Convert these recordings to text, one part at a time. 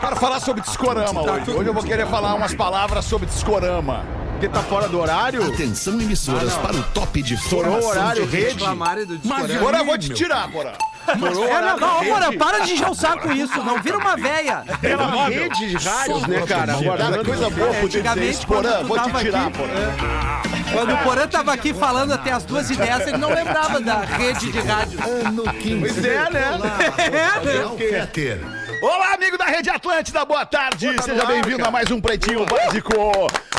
Quero falar sobre discorama hoje. Hoje eu vou querer falar umas palavras sobre discorama. Porque tá fora do horário? Atenção emissoras para o top de Estourou o formação horário, de rede. Reclamarem do Mas discorama. agora eu vou te tirar, o É, não, não. Porã, para de encher o saco isso. Não vira uma véia. Pela rede de rádios, né, cara? Cara, Guardando coisa boa poder dizer Antigamente, isso. Porã, quando tu vou te tava tirar, aqui- porã. Quando o Porã tava aqui falando até as duas e dez, ele não lembrava da rede de rádio. ano 15. Pois é, né? Gabriel Fetter. Olá, amigo da Rede Atlântida, boa tarde. Seja bem-vindo a mais um Pretinho Básico.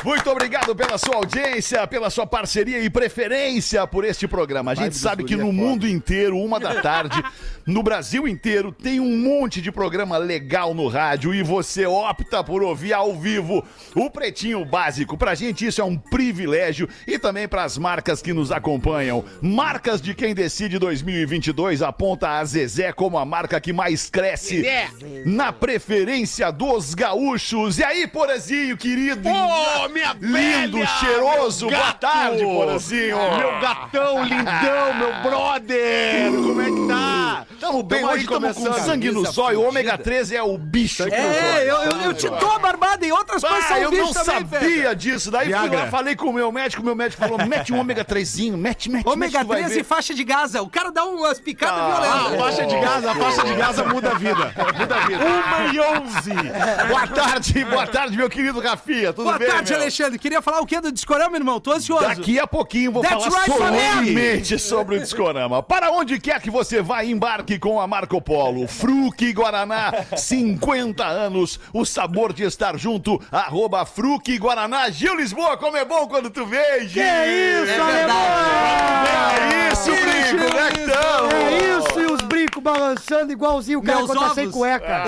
Muito obrigado pela sua audiência, pela sua parceria e preferência por este programa. A gente sabe que no mundo inteiro, uma da tarde, no Brasil inteiro, tem um monte de programa legal no rádio e você opta por ouvir ao vivo o Pretinho Básico. Pra gente isso é um privilégio e também para as marcas que nos acompanham. Marcas de quem decide 2022 aponta a Zezé como a marca que mais cresce na preferência dos gaúchos. E aí, Porazinho, querido? Ô, minha Lindo, velha, cheiroso, boa tarde, Porazinho. Meu gatão, lindão, meu brother! Como é que tá? Tamo bem, Tamo hoje estamos com sangue no zóio. O ômega 13 é o bicho. É, eu, eu, eu te dou a barbada e outras coisas Ah, são eu bicho não também, sabia velho. disso. Daí fui lá, falei com o meu médico, meu médico falou, mete um ômega 3zinho, mete, mete, Ômega mete, tu vai 13 e faixa de Gaza. O cara dá umas picadas Ah, A violentas. faixa de Gaza, a faixa de Gaza muda a vida. Muda a vida. Uma e onze. Boa tarde, boa tarde, meu querido Rafinha. Tudo Boa bem, tarde, meu? Alexandre. Queria falar o que do Discorama, irmão? Tô ansioso. Daqui a pouquinho vou That's falar right, sobre o Discorama. Para onde quer que você vá, embarque com a Marco Polo. Fruque Guaraná, 50 anos. O sabor de estar junto. Arroba Fruque Guaraná. Gil Lisboa, como é bom quando tu vem, Gil. É verdade. É isso, Brinco, é que? É isso, balançando igualzinho o cara Meus quando tá ovos. sem cueca.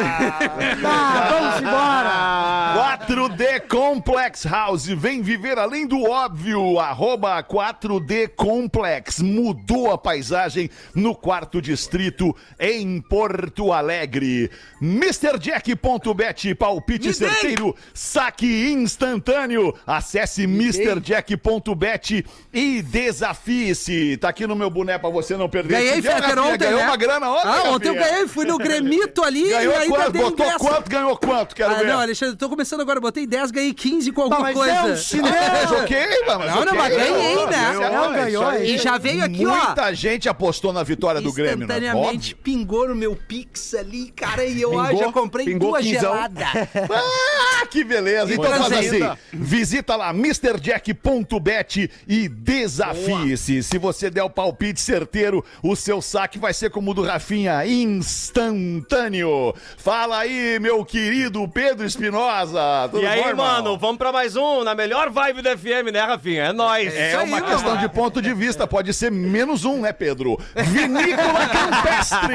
Ah, vamos embora. 4D Complex House, vem viver além do óbvio, arroba 4D Complex, mudou a paisagem no quarto distrito em Porto Alegre. MrJack.bet, palpite Me dei. certeiro, saque instantâneo, acesse MrJack.bet e desafie-se. Tá aqui no meu boné pra você não perder. Ganhei, Fetter, ontem, Ganhou né? uma grana ontem, Ah, ontem eu ganhei. Fui no Gremito ali Ganhou e ainda quanto? dei Botou 10. quanto? Ganhou quanto? Quero Ah, ver. não, Alexandre, tô começando agora. Botei 10, ganhei 15 com alguma mas coisa. é um chinelo. Mas ok, mas Não, não, mas ganhei, né? Não, é ganhou. E já veio aqui, ó. Muita gente apostou na vitória do Grêmio, né? Instantaneamente pingou no meu Pix ali, cara, e eu ah, Pingou? já comprei Pingou duas geladas. Ah, que beleza. Então faz assim, visita lá MrJack.bet e desafie-se. Se você der o palpite certeiro, o seu saque vai ser como o do Rafinha, instantâneo. Fala aí, meu querido Pedro Espinosa. E aí, bom, mano, vamos pra mais um, na melhor vibe do FM, né, Rafinha? É nóis. É Isso aí, uma meu questão mano. de ponto de vista, pode ser menos um, né, Pedro? Vinícola Campestre!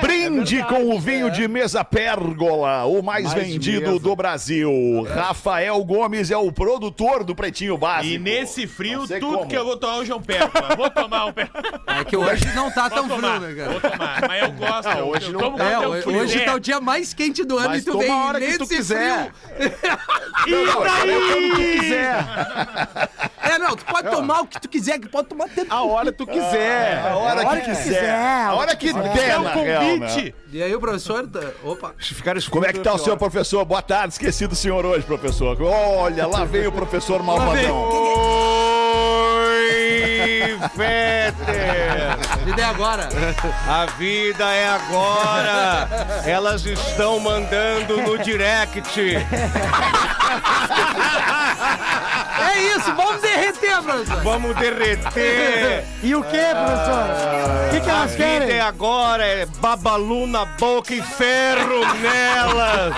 Brinde com o vinho de mesa Pérgola, o mais, Mais vendido mesa. do Brasil. Rafael Gomes é o produtor do Pretinho Básico. E nesse frio, tudo como. que eu vou tomar hoje é um pérgola. Vou tomar um pérgola. É que hoje não tá tão Vou frio, né, vou cara? Tomar. Mas eu gosto. eu, hoje eu não- tomo É, hoje, frio. hoje É. tá o dia mais quente do ano Mas e tu toma vem a hora que tu quiser. frio. Não, não, Quando tu quiser. É, não, tu pode tomar o que tu quiser, que pode tomar tanto. A hora tu quiser. a hora que quiser. A hora que der, É um real, né? convite. E aí o professor... tá- Opa. Ficar Como é que tá o senhor professor? Boa tarde, esqueci do senhor hoje, professor. Olha, lá veio o professor Malvadão. Fetter! E daí agora? A vida é agora! Elas estão mandando no direct. É isso, vamos derreter, professor. Vamos derreter! E o que, professor? O que, que A elas vida é querem? agora, é babalu na boca e ferro nelas!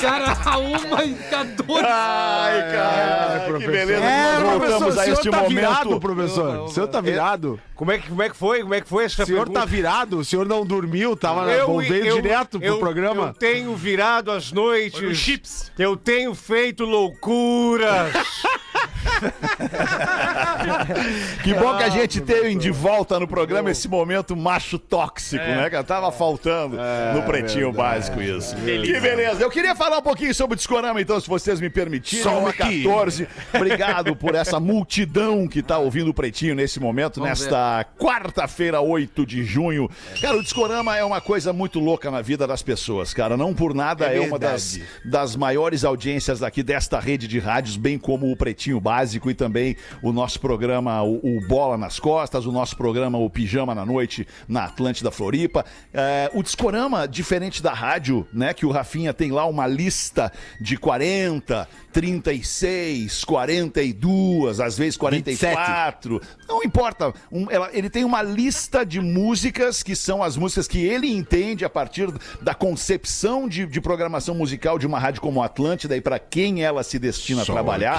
Cara, a uma e a dois. Ai, cara, que beleza. É, Nós voltamos Professor, a o senhor este tá momento. virado, professor. O senhor tá virado. Como é que, como é que foi? Como é que foi essa O senhor tá pergunta? virado? O senhor não dormiu? Tava Eu- veio eu- direto pro eu- programa? Eu tenho virado as noites. Chips. Eu tenho feito loucuras. Que bom que a gente tem de volta no programa esse momento macho tóxico, né? Que tava faltando no Pretinho Básico isso. Que beleza. Eu queria falar um pouquinho sobre o Discorama, então, se vocês me permitirem. Só 1h14. Obrigado por essa multidão que tá ouvindo o Pretinho nesse momento, nesta quarta-feira, 8 de junho. Cara, o Discorama é uma coisa muito louca na vida das pessoas, cara. Não por nada é, uma das, das maiores audiências aqui desta rede de rádios, bem como o Pretinho Básico e também o nosso programa, o, o Bola nas Costas, o nosso programa, o Pijama na Noite, na Atlântida Floripa. É, o Discorama, diferente da rádio, né, que o Rafinha tem lá uma lista de 40, 36, 42, às vezes 44. Não importa. Um- ela- ele tem uma lista de músicas que são as músicas que ele entende a partir da concepção de, de programação musical de uma rádio como a Atlântida e para quem ela se destina a trabalhar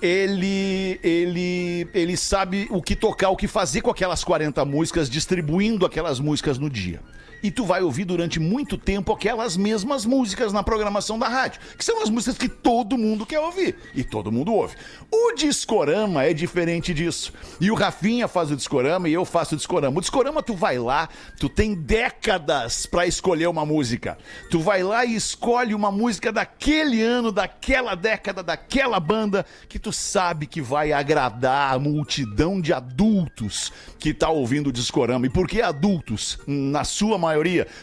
ele ele ele sabe o que tocar, o que fazer com aquelas 40 músicas, distribuindo aquelas músicas no dia. E tu vai ouvir durante muito tempo aquelas mesmas músicas na programação da rádio, que são as músicas que todo mundo quer ouvir e todo mundo ouve. O Discorama é diferente disso. E o Rafinha faz o Discorama e eu faço o Discorama. O Discorama tu vai lá, tu tem décadas pra escolher uma música. Tu vai lá e escolhe uma música daquele ano, daquela década, daquela banda que tu sabe que vai agradar a multidão de adultos que tá ouvindo o Discorama. E por que adultos? Na sua maioria.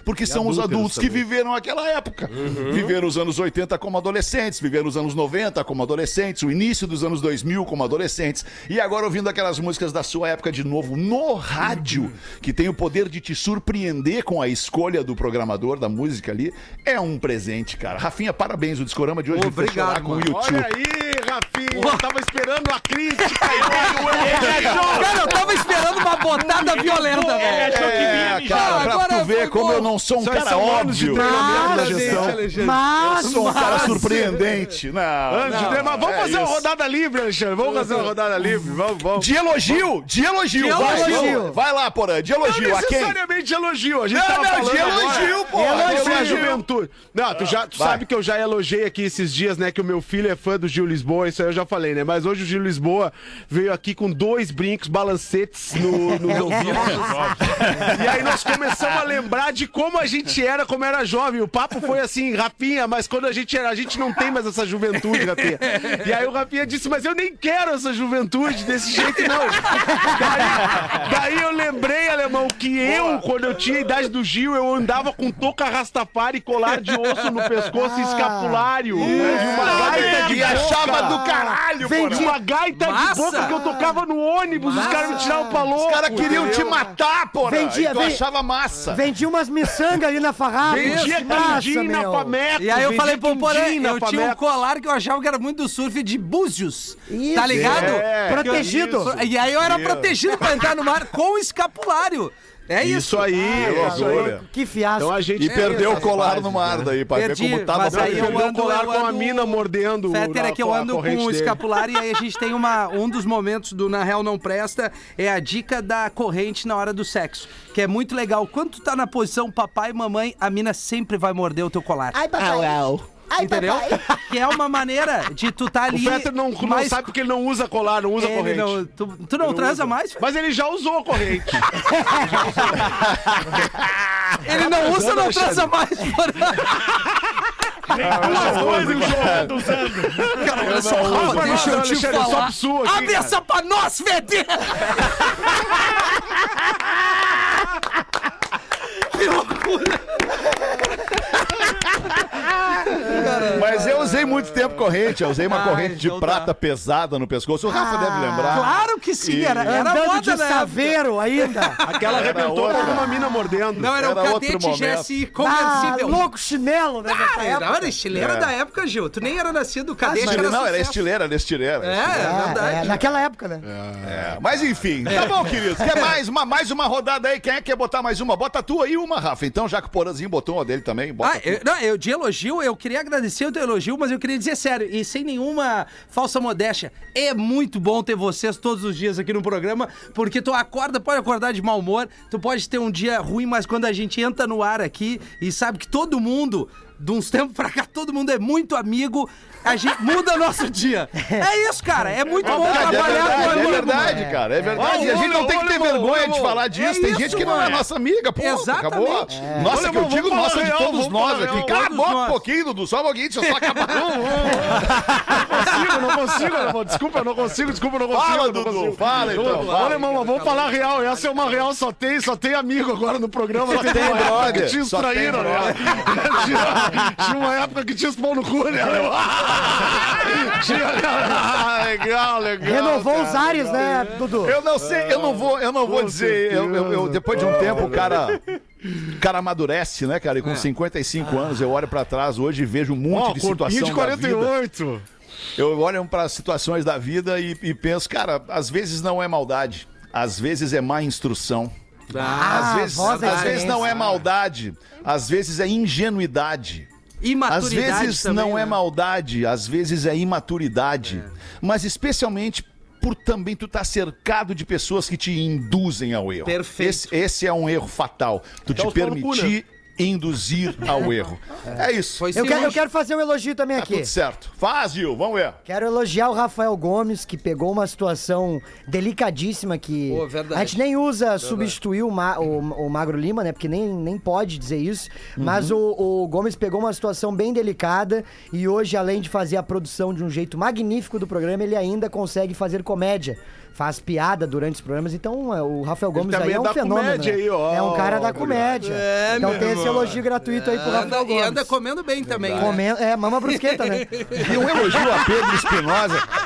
Porque são os adultos que viveram aquela época. Viveram os anos 80 como adolescentes, viveram os anos 90 como adolescentes, o início dos anos 2000 como adolescentes. E agora ouvindo aquelas músicas da sua época de novo no rádio, que tem o poder de te surpreender com a escolha do programador da música ali, é um presente, cara. Rafinha, parabéns. O Discorama de hoje Obrigado, chorar com o. YouTube. Olha aí, Rafinha. Eu tava esperando a crítica. Cara, eu tava esperando uma botada violenta, Ele velho. achou que vinha É, mijar. cara, pra Agora tu ver foi como eu não sou um cara de óbvio. da gestão. Mas, Eu sou um cara surpreendente. Não, Antes não, de mas vamos é fazer uma isso. rodada livre, Alexandre. Vamos fazer uma rodada livre. Vamos, vamos. De elogio, de elogio. De vai, elogio. Vai lá, Porã, de Não elogio. A quem? necessariamente de elogio. A gente Não, tava não, falando de elogio, pô. a Elogio. juventude. Não, tu já tu Vai. sabe que eu já elogiei aqui esses dias, né? Que o meu filho é fã do Gil Lisboa, isso aí eu já falei, né? Mas hoje o Gil Lisboa veio aqui com dois brincos balancetes no, nos ouvidos. e aí nós começamos a lembrar de como a gente era, como era jovem. O papo foi assim, Rafinha, mas quando a gente era, a gente não tem mais essa juventude, Rafinha. E aí o Rafinha disse, mas eu nem quero essa juventude desse jeito, não. Daí, daí eu lembrei, alemão, que eu, quando eu tinha a idade do Gil, eu andava com touca rastafari, colar de osso no pescoço e escapulário. E uma gaita de E achava boca. do caralho, Vendi-. Uma gaita de boca que eu tocava no ônibus, os caras me tiravam pra louco. Os caras queriam te matar, Porã. Vendia- e tu achava massa. Vendi umas miçangas ali na farrapa. Vendia quindim na. Pameco. E aí eu vendia falei pro Porã, eu tinha um colar que eu achava que era muito do surf de Búzios. Isso. Tá ligado? É, Protegido. E aí eu era protegido pra entrar no mar com escapulário. É isso. Isso aí, Que isso aí. Que fiasco. Então a gente E perdeu o colar no mar daí, pra Perdi, ver como tava. mas aí eu Perdeu o ando- colar eu com a ando- mina mordendo Fetter, na- é que eu ando com o dele. escapulário e aí a gente tem uma, um dos momentos do Na Real Não Presta, é a dica da corrente na hora do sexo, que é muito legal. Quando tu tá na posição papai e mamãe, a mina sempre vai morder o teu colar. Ai, papai. Ai, entendeu? papai. Que é uma maneira de tu tá O ali... Fetter não, não mais- sabe porque ele não usa colar, não usa Ele corrente. não- tu, tu não transa mais? Mas ele já usou a corrente. Ele não usa não transa mais? Duas coisas o João usando. Cara, olha só, Rafa, usa deixa eu te só falar. sul aqui, Abre cara. essa pra nós, Fetter! que loucura! Mas eu usei muito tempo corrente. Eu usei uma Ah, corrente de prata tá. pesada no pescoço. O Rafa deve lembrar. Claro que sim, E- era, era Andando moda de na época. saveiro ainda. Aquela arrebentou outra. com uma mina mordendo. Não, era, Era o outro cadete. GSI Ah, conversível. louco chinelo, né? Ah, era, era estileira É. da época, Gil. Tu nem era nascido, o cadete Mas era não, era estileira, era estileira. É, é É, verdade. é, naquela época, né? É, Mas enfim, tá bom, queridos. Quer mais uma, mais uma rodada aí? Quem é que quer botar mais uma? Bota a tua aí uma, Rafa. Então, já que o Porazinho botou uma dele também, bota Ah, eu, não, eu de elogio, eu queria agradecer o teu elogio, mas eu queria dizer sério, e sem nenhuma falsa modéstia, é muito bom ter vocês todos os dias aqui no programa, porque tu acorda, pode acordar de mau humor, tu pode ter um dia ruim, mas quando a gente entra no ar aqui e sabe que todo mundo de uns tempos pra cá, todo mundo é muito amigo, a gente muda nosso dia. É isso, cara. É muito bom Verdade, é trabalhar com verdade, é amigo. verdade, cara. É verdade. E a gente não tem que ter vergonha de falar disso. Tem isso, gente que não é mano. nossa amiga, pô. Exatamente. Acabou. Nossa, Olha, que eu digo nossa de todos nós aqui. Cala a boca um pouquinho, Dudu. Só um pouquinho, deixa eu só acabar. consigo, não consigo. Desculpa, não consigo, desculpa, não consigo. Fala, não Dudu, fala então. Olha, irmão, vamos falar real. Essa é uma real, só tem, só tem amigo agora no programa. Só tem brother, tem extraíram, né? tinha, uma época que tinha os pau no cu, né. Ah, legal, legal. Renovou cara, os ares, legal. né, Dudu? Eu não sei, eu não vou, eu não vou dizer. eu- eu- eu- depois de um tempo, o cara. O cara amadurece, né, cara? E com 55 anos, eu olho pra trás hoje e vejo um monte Ó, de situação de da vida. 48. Eu olho para situações da vida e, e penso, cara, às vezes não é maldade, às vezes é má instrução. Ah, às vezes, da às vezes não é maldade, às vezes é ingenuidade. Às Imaturidade vezes também, não é né? maldade, às vezes é imaturidade. Mas especialmente por também tu tá cercado de pessoas que te induzem ao erro. Perfeito. Esse, esse é um erro fatal. Tu Dá te né? permitir induzir ao erro. É, isso. Foi Eu quero, eu quero fazer um elogio também Tá aqui. tudo certo. Faz, Gil, vamos ver. Quero elogiar o Rafael Gomes, que pegou uma situação delicadíssima que Pô, verdade. a gente nem usa substituir o, Ma- o- o Magro Lima, né? Porque nem, nem pode dizer isso. Mas Uhum. o, o Gomes pegou uma situação bem delicada e hoje, além de fazer a produção de um jeito magnífico do programa, ele ainda consegue fazer comédia. Faz piada durante os programas, então é, o Rafael Gomes também aí é é um fenômeno. né? aí, ó. É um cara da comédia. É, então tem esse irmão. elogio gratuito aí pro Anda, Rafael e Gomes. anda comendo bem também. né? Comendo- é, mama brusqueta, né? E um elogio a Pedro Espinosa.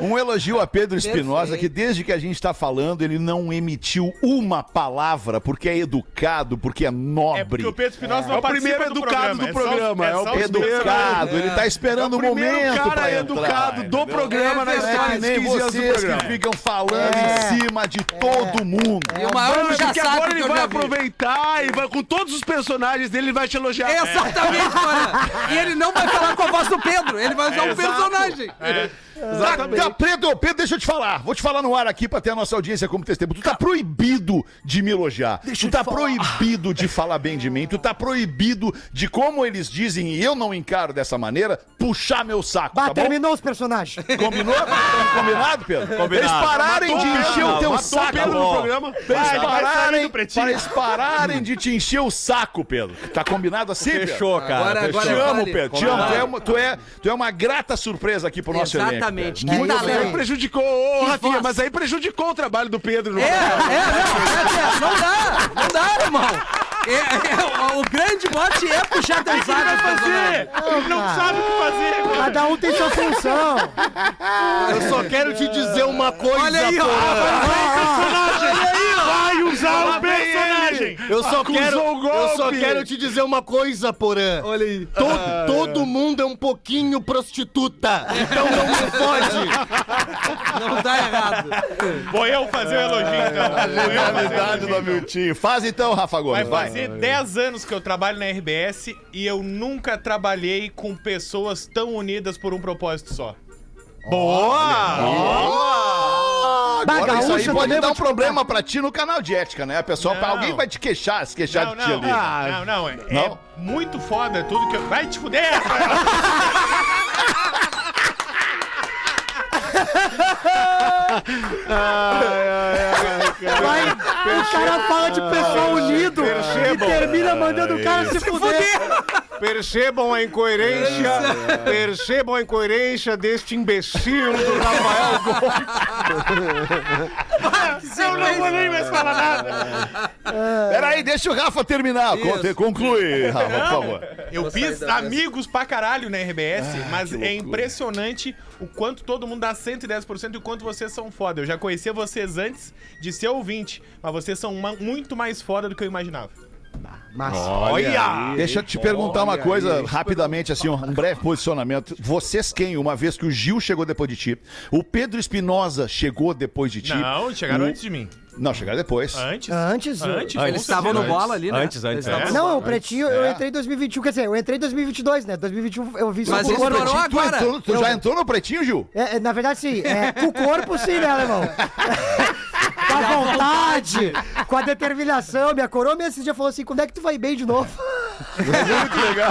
Um elogio a Pedro Espinosa, que desde que a gente está falando, ele não emitiu uma palavra, porque é educado, porque é É nobre. porque o Pedro Espinosa não É o primeiro educado do é programa, é o Educado, ele tá esperando É o momento cara pra educado entrar, do entendeu? programa na É Não é história nem 15 anos do vocês que programa. Ficam falando É. em cima de todo mundo. E o maior já Porque sabe agora que ele vai aproveitar e vai com todos os personagens dele, ele vai te elogiar. Exatamente, mano. E ele não vai falar com a voz do Pedro, ele vai usar um personagem. Tá, tá, Pedro, Pedro, deixa eu te falar. Vou te falar no ar aqui pra ter a nossa audiência como testemunho. Tu tá proibido de me elogiar. tu tá proibido de falar bem de mim. Tu tá proibido de, como eles dizem, e eu não encaro dessa maneira, puxar meu saco. Bah, tá bom? terminou os personagens. Combinou? Combinado, Pedro? Eles pararem de encher o teu saco. Pedro. Pra eles pararem, pra eles pararem de te encher o saco, Pedro. Tá combinado assim, Pedro? Fechou, cara. Agora- fechou. Te amo. Pedro. Te amo. Tu é, uma, tu, é, tu é uma grata surpresa aqui pro nosso elenco. Exatamente. Muito talento. Aí prejudicou, ô, Que Rafinha, voz. mas aí prejudicou o trabalho do Pedro. no É, é, não, é, é, não dá, não dá, irmão. É, é, o, grande mote é puxar teu saco. fazer. Ele não sabe o que fazer. mano. Cada um tem sua função. Eu só quero te dizer uma coisa, Olha aí, ó. Vai usar o personagem. Eu só Acusou quero, o golpe. eu só quero te dizer uma coisa, Porã. Olha aí. Todo, todo mundo é um pouquinho prostituta. Então não me fode. Não dá errado. Vou eu fazer o elogio, então. Eu o Genialidade do. Hamilton. Faz então, Rafa Gomes, Vai fazer 10 anos que eu trabalho na RBS e eu nunca trabalhei com pessoas tão unidas por um propósito só. Bah, Agora isso aí pode dar um problema pra ti no canal de ética, né? A pessoa, Não. alguém vai te queixar, se queixar Não, de ti não, ali. não, não, é, é Não? muito foda tudo que eu... Vai te fuder! Vai, o cara fala de pessoal unido e termina mandando o cara se fuder. Percebam a incoerência, percebam a incoerência deste imbecil do Rafael Gomes. eu não vou nem mais falar nada. Peraí, deixa o Rafa terminar. Conte- Conclui, Rafa, por favor. Eu fiz amigos pra caralho na RBS, mas é impressionante o quanto todo mundo dá 110% e o quanto vocês são foda. Eu já conhecia vocês antes de ser ouvinte, mas vocês são ma- muito mais foda do que eu imaginava. Olha! Deixa eu te perguntar uma coisa rapidamente, assim, um breve posicionamento. Vocês quem, uma vez que o Gil chegou depois de ti, o Pedro Espinosa chegou depois de ti? Não, chegaram o- antes de mim. Não, chegaram depois. Antes? Antes, Antes? Eles com estavam no bola ali, né? Antes, antes, Eles é. Não, o Pretinho, eu entrei em 2021, quer dizer, eu entrei em 2022, né? 2021 eu vi Mas com o corpo. estourou Tu, agora. entrou- tu já entrou no pretinho, Gil? É, na verdade, sim. É, com o corpo, sim, né, alemão? com a vontade, com a determinação. Minha coroa me esse dia falou assim: quando é que tu vai bem de novo? É muito legal.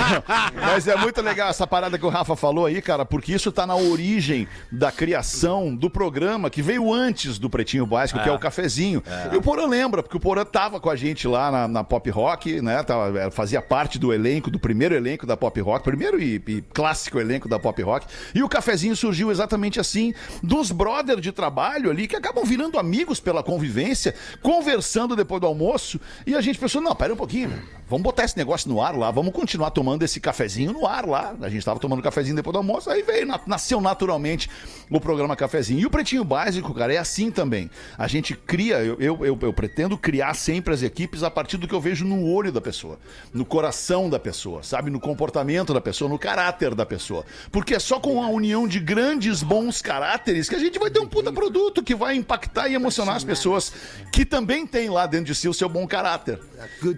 Mas é muito legal essa parada que o Rafa falou aí, cara, porque isso tá na origem da criação do programa que veio antes do Pretinho Básico, que é o cafezinho. E o Porã lembra, porque o Porã tava com a gente lá na, na Pop Rock, né? Tava, é, fazia parte do elenco, do primeiro elenco da Pop Rock, primeiro e, e clássico elenco da Pop Rock. E o cafezinho surgiu exatamente assim, dos brothers de trabalho ali, que acabam virando amigos pela convivência, conversando depois do almoço. E a gente pensou, não, pera um pouquinho, vamos botar esse negócio no ar lá, vamos continuar tomando esse cafezinho no ar lá. A gente tava tomando cafezinho depois do almoço, aí veio, na- nasceu naturalmente o programa Cafezinho. E o Pretinho Básico, cara, é assim também. A gente cria, eu, eu, eu, eu pretendo criar sempre as equipes a partir do que eu vejo no olho da pessoa, no coração da pessoa, sabe? No comportamento da pessoa, no caráter da pessoa. Porque é só com a união de grandes bons caráteres que a gente vai ter um puta produto que vai impactar e emocionar as pessoas que também têm lá dentro de si o seu bom caráter.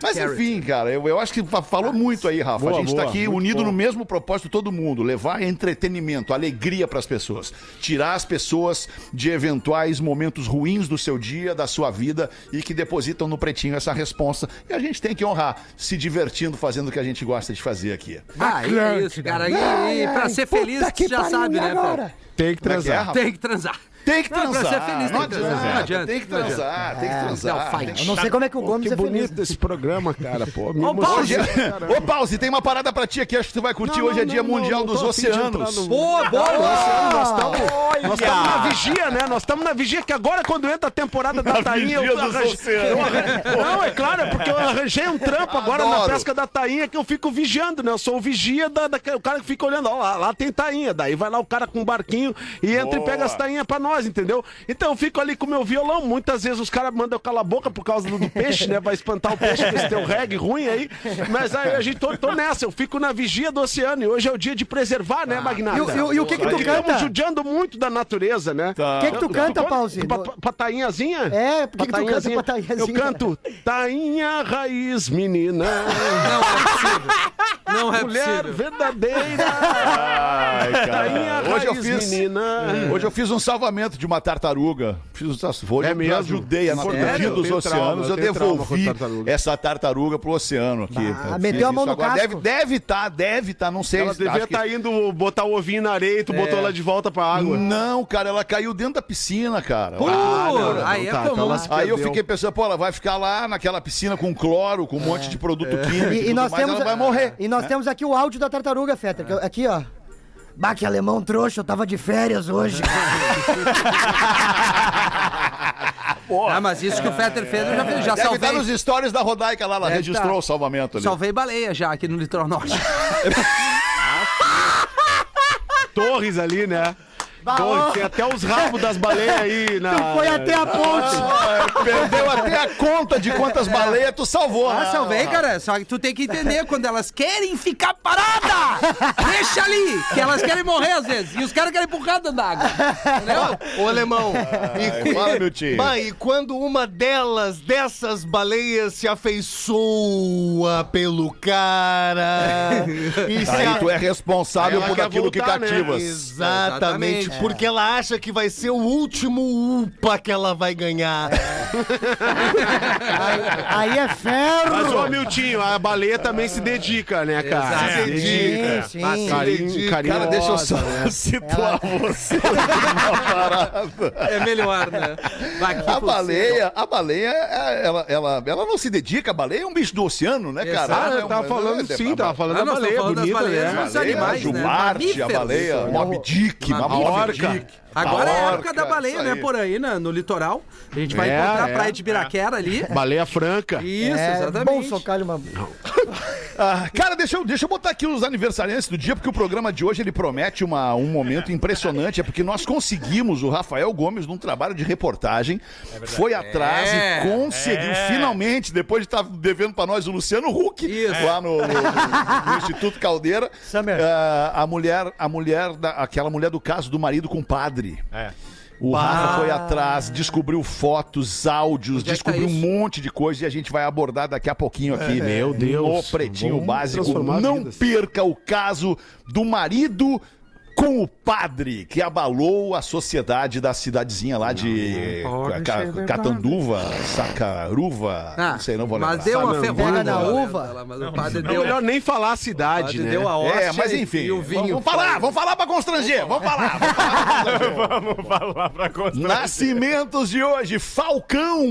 Mas enfim, cara, eu, eu acho que falou muito aí, Rafa. Boa, a gente tá boa, aqui unido bom. no mesmo propósito, todo mundo, levar entretenimento, alegria pras pessoas, tirar as pessoas de eventuais momentos ruins do seu dia, da sua vida e que depositam no pretinho essa responsa. E a gente tem que honrar, se divertindo, fazendo o que a gente gosta de fazer aqui. Ah, é isso, cara. E, e pra ser feliz, tu já sabe, né, Fred? Tem que Como é que é, transar. Tem que transar. Tem que Não, pra transar. ser feliz não tem que transar. adianta. Não adianta. Tem que Não adianta. transar, tem que transar. tem que Eu não sei como é que o Gomes Que é feliz. bonito esse programa, cara, pô. Ô, emociona. é... Ô, Pause, tem uma parada pra ti aqui, acho que tu vai curtir. Não, Hoje é não, Dia não, Mundial não, dos Oceanos. no- Boa, Nós estamos na vigia, né? Nós estamos na vigia, que agora quando entra a temporada da Na tainha, vigia eu dos arranjei. oceanos. eu arranjei- Não, é claro, é porque eu arranjei um trampo agora na pesca da tainha que eu fico vigiando, né? Eu sou o vigia da, da- o cara que fica olhando, ó, lá, lá tem tainha. Daí vai lá o cara com um barquinho e entra e pega as tainhas pra nós, entendeu? Então eu fico ali com o meu violão. Muitas vezes os caras mandam eu calar a boca por causa do, do peixe, né? Vai espantar o peixe com esse teu reggae ruim aí. Mas aí a gente tô, tô nessa, eu fico na vigia do oceano. E hoje é o dia de preservar, né, Magnata? E o- e o- e o que que tu Estamos canta? judiando muito da natureza, né? Tá. O que, que tu canta, Pause? Pa- pa- Patainhazinha? É, por que que tu canta Patainhazinha? Eu canto Tainha Raiz Menina, Não é possível. Não é mulher possível. verdadeira. Ai, Tainha cara. Hoje eu Raiz fiz. Menina. Hoje eu fiz um salvamento de uma tartaruga. Fiz um hoje É eu mesmo? ajudei a natureza Eu dos oceanos. trauma, eu eu devolvi tartaruga. essa tartaruga pro oceano aqui. Ah, Eu meteu a mão no agora. casco. Deve deve tá, deve tá, não sei. Ela devia que- estar indo botar o ovinho na areia e tu botou ela de volta pra água. Não, cara, ela caiu dentro da piscina, cara. Pô, não, não, aí é tá, então Aí eu fiquei pensando, pô, ela vai ficar lá naquela piscina com cloro, com um monte de produto químico e, tudo nós mais, temos, ela vai morrer. E nós temos aqui o áudio da tartaruga, Fetter. que eu- Aqui, ó. Bah, que alemão trouxa, eu tava de férias hoje. Ah, mas isso que o Fetter fez, eu já, fiz, já Deve salvei. estar nos stories da Rodaica lá, ela Deve registrou tá. o salvamento ali. Salvei baleia já aqui no Litoral Norte. Torres ali, né? Torres, tem até os rabos das baleias aí na. Foi até a ponte. Ah, perdeu até a conta de quantas baleias tu salvou. Ah, né? salvei, cara. Só que tu tem que entender, quando elas querem ficar paradas, deixa ali, que elas querem morrer às vezes. E os caras querem empurrar dentro da água. Entendeu? Ô, alemão. Ai, fala, meu tio. E quando uma delas, dessas baleias, se afeiçoa pelo cara. e se Aí a- tu é responsável Ela por aquilo que voltar, né? cativas. Exatamente, Exatamente. porque ela acha que vai ser o último UPA que ela vai ganhar. Aí é ferro. Mas, ô Miltinho, a baleia também se dedica, né, cara? Exato. Se dedica. Sim, sim. Carinho, carinho. Cara, deixa eu só situar você numa parada. É melhor, né? A você- baleia, a baleia, é- ela, ela, ela não se dedica, a baleia é um bicho do oceano, né, cara? Ah, Ela é eu tava falando é- sim, tava falando Ah, da nós baleia, bonita, né? animais, a né? Jumarte, a baleia, Moby Dick, Mamífero. Moby Orca. Dick. Agora é a época da baleia, né? Por aí, né? no litoral. A gente vai É, encontrar é. a praia de Biraquera ali. Baleia franca. Isso, É bom exatamente. socar uma... Ah, cara, deixa eu, deixa eu botar aqui os aniversariantes do dia, porque o programa de hoje ele promete uma, um momento impressionante. É porque nós conseguimos o Rafael Gomes num trabalho de reportagem. foi atrás É, e conseguiu, finalmente, depois de estar devendo pra nós o Luciano Huck, Isso. lá no, no- no- no Instituto Caldeira. Ah, a mulher, a mulher, da, aquela mulher do caso do marido com o padre. É. O Rafa foi atrás, descobriu fotos, áudios, Onde é tá descobriu um isso? monte de coisa e a gente vai abordar daqui a pouquinho aqui. Meu No Deus. Pretinho Vamos Básico. Não vidas. perca o caso do marido com o padre que abalou a sociedade da cidadezinha lá de Ca- Ca- Catanduva, Sacaruva, Ah, não sei, não vou lembrar. Mas deu uma ferrada na uva. o padre É deu, melhor nem falar a o cidade, padre né? deu a hóstia É, mas enfim, e o vinho. vamos falar, vamos falar pra constranger, vamos falar. Vamos falar Vamos falar pra constranger. Nascimentos de hoje, Falcão,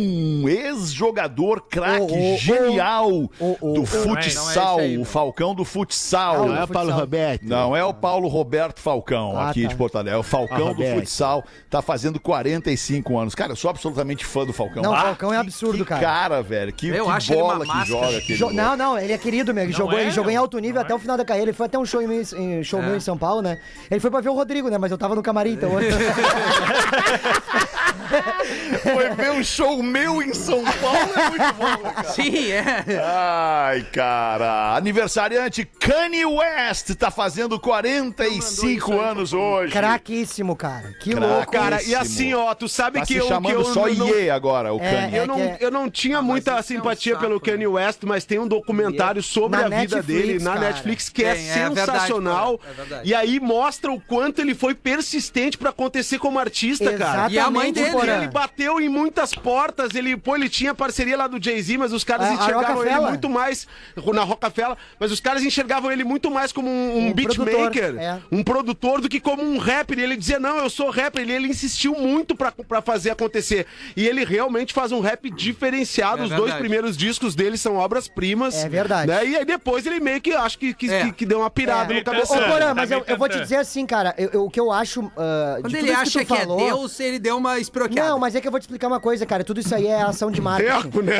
ex-jogador craque, Ô, ô, genial ô, do ô. futsal, Não é aí, o não. Falcão do futsal. Não é Paulo Roberto. Não é o Paulo Roberto Falcão, Ah, aqui tá. de Porto Alegre. É o Falcão Ah, do Roberto. futsal. Tá fazendo 45 anos. Cara, eu sou absolutamente fã do Falcão. Não, o Ah, Falcão é que- absurdo, que cara. cara, velho. Que, Eu que acho ele uma bola que máscara. joga aquele Jo- não, não, ele é querido, meu. Ele, jogou, é, ele jogou em não. alto nível até o final da carreira. Ele foi até um show, em, em- show É. meu em São Paulo, né? Ele foi pra ver o Rodrigo, né? Mas eu tava no camarim, então. Foi ver um show meu em São Paulo, é muito bom, né, cara? Sim, é. Ai, cara. Aniversariante Kanye West tá fazendo 45 anos hoje. Craquíssimo, cara. Que louco. Cara, e assim, ó, tu sabe Tá que se eu, que chamando eu só não, agora, o É, Kanye. eu, não, que é- eu não tinha muita isso é um simpatia saco, pelo Kanye West, mas tem um documentário sobre Na a vida Netflix, dele na cara. Netflix que é é sensacional. cara, é verdade. e aí mostra o quanto ele foi persistente pra acontecer como artista, cara. Exatamente, E a mãe dele, Porã. Ele bateu em muitas portas, ele, pô, ele tinha parceria lá do Jay-Z, mas os caras A- a enxergavam ele Rockefeller. muito mais na Rockefeller, mas os caras enxergavam ele muito mais como um, um Um beatmaker, é. um produtor do que como um rapper. E ele dizia: "Não, eu sou rapper". E ele insistiu muito pra, pra fazer acontecer. E ele realmente faz um rap diferenciado. É os dois verdade. primeiros discos dele são obras-primas. É verdade. Né? E aí depois ele meio que acho que, que, É. que- que deu uma pirada É. no Ô, cabeção. Ô, Porã, mas eu, eu vou te dizer assim, cara, eu- eu- o que eu acho. de Quando tudo ele acha tu que, falou- é Deus, ele deu uma Não, mas é que eu vou te explicar uma coisa, cara. Tudo isso aí é ação de marketing. Teco, né?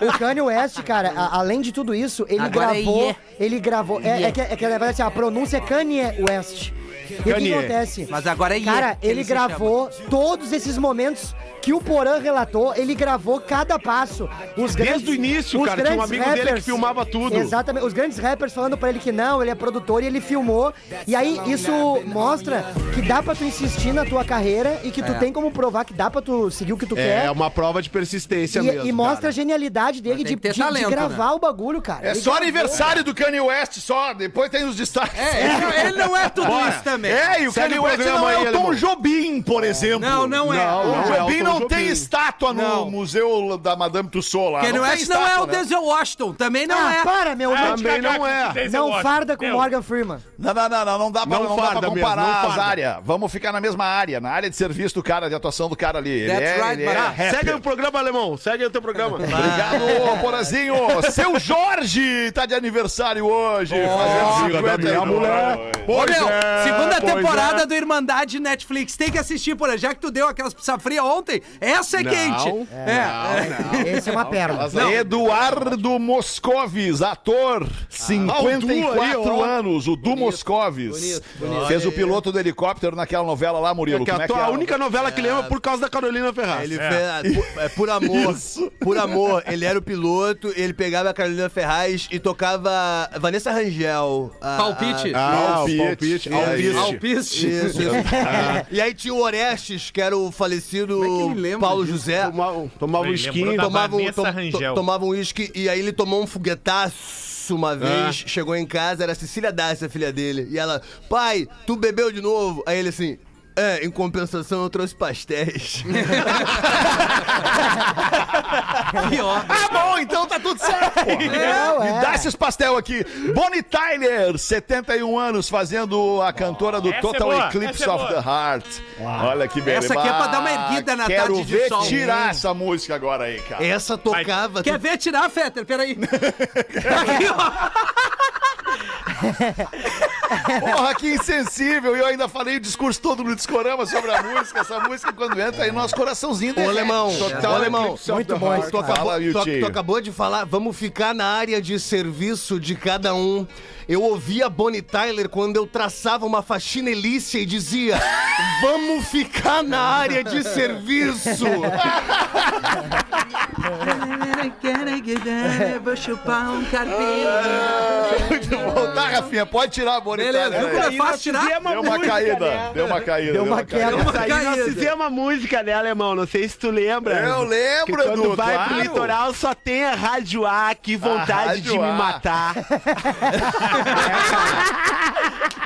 o, o- o Kanye West, cara, a- além de tudo isso, ele Agora é gravou. Ye. Ele gravou. É, é que, é que na verdade assim, a pronúncia é Kanye West. E o que acontece? Mas agora é Cara, ele se gravou todos esses momentos que o Porã relatou, ele gravou cada passo. Os grandes, Desde o início, os cara, tinha um amigo dele que filmava tudo. Exatamente, os grandes rappers falando pra ele que não, ele é produtor e ele filmou. E aí isso mostra que dá pra tu insistir na tua carreira e que tu É. tem como provar que dá pra tu seguir o que tu quer. É uma prova de persistência E, mesmo. e mostra a cara. genialidade dele de, de- de talento, gravar o bagulho, cara. É Ele só gravou. aniversário do Kanye West, só. Depois tem os destaques. É, ele, não- ele não é tudo isso também. É, e o Kanye West não é o Tom. Jobim, por exemplo. Não, não é. Não, O não, é o Jobim Tom não Jobim. tem estátua no Não. museu da Madame Tussauds lá. Kanye West não é o né? Denzel Washington, também não ah, é. para, meu. Também não é. não farda com Morgan Freeman. Não, não, não, não, não dá pra, Não farda comparar as áreas. Vamos ficar na mesma área, na área de serviço do cara, de atuação do cara ali. É, é. Segue o programa, alemão. Segue o teu programa. Obrigado, Porazinho. Seu Jorge tá de aniversário hoje. fazendo filha da 50 minha mulher. Ô, Pois meu, é, segunda pois temporada é. do Irmandade Netflix. Tem que assistir, por Já que tu deu aquelas pizza fria ontem, essa é Não, quente. É. Esse é uma perna. Eduardo Moscovis, ator, 54 Ah, o Du aí, ó. anos, o Du Moscovis. bonito, bonito. Fez o piloto do helicóptero naquela novela lá, Murilo. É que Como a, é é? a única novela que lembra por causa da Carolina Ferraz. Ele fez, por, é, por amor. Por amor. Ele era o piloto, ele pegava a Carolina Ferraz e tocava Vanessa Rangel. a- Palpite. Ah, Palpite. o palpite. Alpiste. isso. Isso, isso. E aí tinha o Orestes, que era o falecido é Paulo disso? José. Tomava, tomava um da Tomava um, to- tomava um uísque e aí ele tomou um foguetaço uma vez, chegou em casa, era a Cecília Dácia, a filha dele. E ela, pai, tu bebeu de novo? Aí ele assim, é, em compensação eu trouxe pastéis. Pior. Ah, bom, então tá tudo certo, pô. Não, Me é. dá esses pastel aqui. Bonnie Tyler, 71 anos, fazendo a cantora do Essa é Total boa, Eclipse essa é of boa. the Heart. Olha que beleza. Essa aqui é pra dar uma erguida na Quero tarde de ver sol. tirar essa música agora aí, cara. Essa tocava. Quer ver tirar, Fetter? Peraí. Aqui, ó. Porra, que insensível. E eu ainda falei o discurso todo no Discorama sobre a música. Essa música, quando entra aí, nosso coraçãozinho Ô, derrete. alemão, Total ô, alemão, muito bom Tu acabou, Fala, tu, tu acabou de falar, vamos ficar na área de serviço de cada um. Eu ouvia Bonnie Tyler quando eu traçava uma faxinelícia e dizia: Vamos ficar na área de serviço. vou chupar um carpinho. Muito bom. Tá, Rafinha, pode tirar a Beleza, bonitária. viu como é fácil tirar? Deu uma caída, deu uma caída. Deu uma queda. Nós fizemos uma música, né, alemão? Não sei se tu lembra. Eu lembro, que quando Edu, vai pro claro. litoral só tem a Rádio A, que vontade de me A. matar. É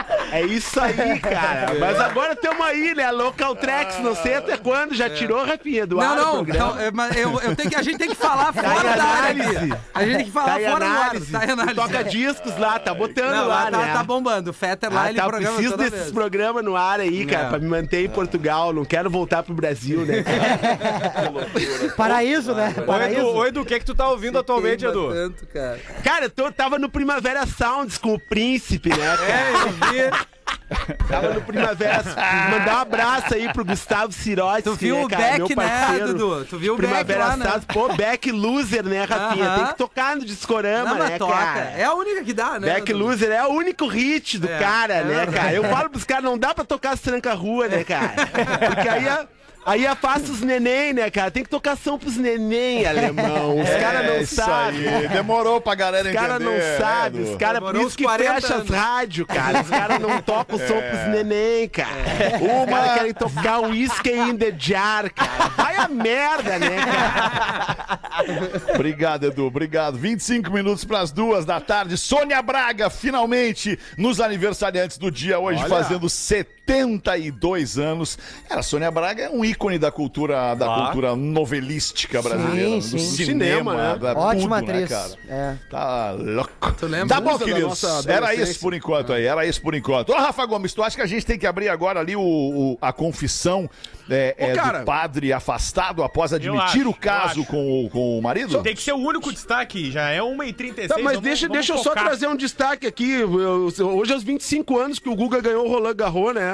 isso aí, cara. Mas agora temos aí, né? Local Tracks, não sei até quando. Já tirou, Rafinha, do ar Não, não, é, mas eu, eu tenho que, a gente tem que falar Tá fora em da área análise. aqui. A gente tem que falar Tá fora do ar. análise. Tá análise. Toca discos lá, tá botando Não, lá, tá, né? tá bombando. O Fetter lá, Ah, ele tá, eu programa preciso toda desses vez. programas no ar aí, cara, É. pra me manter em Portugal. Não quero voltar pro Brasil, né? Paraíso, né? Edu, Paraíso. ô, Edu, o que é que tu tá ouvindo atualmente, Queima Edu? Tanto, cara. Cara, eu tô- tava no Primavera Sounds com o Príncipe, né, cara? É, eu vi. Tava no Primavera Mandar um abraço aí pro Gustavo Sirotsky, Tu viu né, o cara, Beck, né. Dudu? Tu viu o Beck Primavera lá, né? Pô, Beck Loser, né, Rafinha? Aham. Tem que tocar no Discorama, Não, né, toca. cara? É a única que dá, né? Back Dudu? Loser é o único hit do É, cara, é né, verdade. cara? Eu falo pros caras, não dá pra tocar as tranca-rua, né, cara? Porque aí é, aí é fácil os neném, né, cara? Tem que tocar som pros neném, alemão. Os caras não É sabem. Demorou pra galera Os entender. caras não sabem, os caras por isso que 40 fecha as anos. rádios, cara. Os caras não tocam o som pros neném, cara. Uma- Os caras querem tocar um Whiskey in the Jar, cara. Vai a merda, né, cara? Obrigado, Edu. Obrigado. 25 minutos para as duas da tarde. Sônia Braga, finalmente, nos aniversariantes do dia, hoje fazendo 72 anos. Cara, a Sônia Braga é um ícone da cultura, da cultura novelística brasileira. sim. Do Sim. cinema, Cinema, né? da Ótima tudo, né, atriz. cara? É. Tá louco. Tu lembra? Tá bom, queridos. Era isso por enquanto aí. Era isso por enquanto. Ô, Rafa Gomes, tu acha que a gente tem que abrir agora ali o, o- a confissão é, é, cara. do padre afastado após admitir acho, o caso com o, com o marido? Tem que ser o único destaque, já é 1h36. Tá, mas vamos- deixa, vamos deixa eu só trazer um destaque aqui. Eu- hoje é os 25 anos que o Guga ganhou o Roland Garros, né?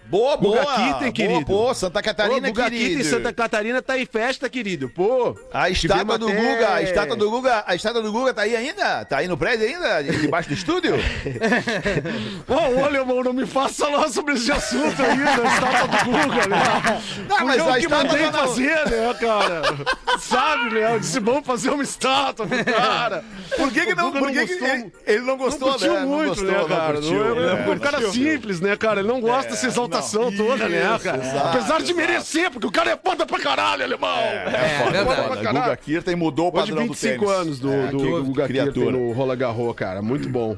Boa, boa. Guga Kitten, boa, querido. boa. Santa Catarina, Ô, Guga querido. Santa Catarina tá em festa, querido. Pô. A estátua do até- Guga, a estátua do Guga, a estátua do Guga tá aí ainda? Tá aí no prédio ainda? Debaixo do estúdio? Ô, olha, irmão, não me faça falar sobre esse assunto aí, da estátua do Guga, né? Não, mas eu a que estátua mandei não- fazer, né, cara? Sabe, né? Eu disse, vamos fazer uma estátua pro cara. Por que, que não, por não que que gostou. ele, ele não Não gostou, curtiu né? muito, não gostou, né, não cara? curtiu, Não, é, é, um cara não. simples, né, cara? Ele não gosta dessa exaltação não. toda, né, Isso, cara? exato, Apesar de exato. merecer, porque o cara é foda pra caralho, alemão. É, foda, verdade. foda. Guga Kirten mudou o Hoje, padrão do 25 tênis. anos do, É, do, do Guga. Kirten no Roland Garros, cara. Muito bom.